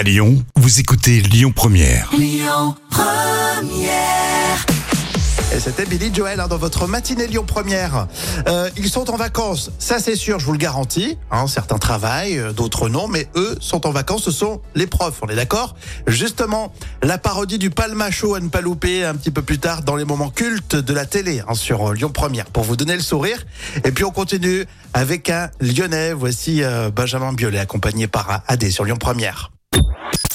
À Lyon, vous écoutez Lyon Première. Et c'était Billy Joel hein, dans votre matinée Lyon Première. Euh, ils sont en vacances, ça c'est sûr, je vous le garantis. Hein, certains travaillent, euh, d'autres non, mais eux sont en vacances, ce sont les profs, on est d'accord? Justement, la parodie du Palma Show à ne pas louper un petit peu plus tard dans les moments cultes de la télé hein, sur euh, Lyon Première pour vous donner le sourire. Et puis on continue avec un Lyonnais, voici euh, Benjamin Biolay accompagné par AD sur Lyon Première.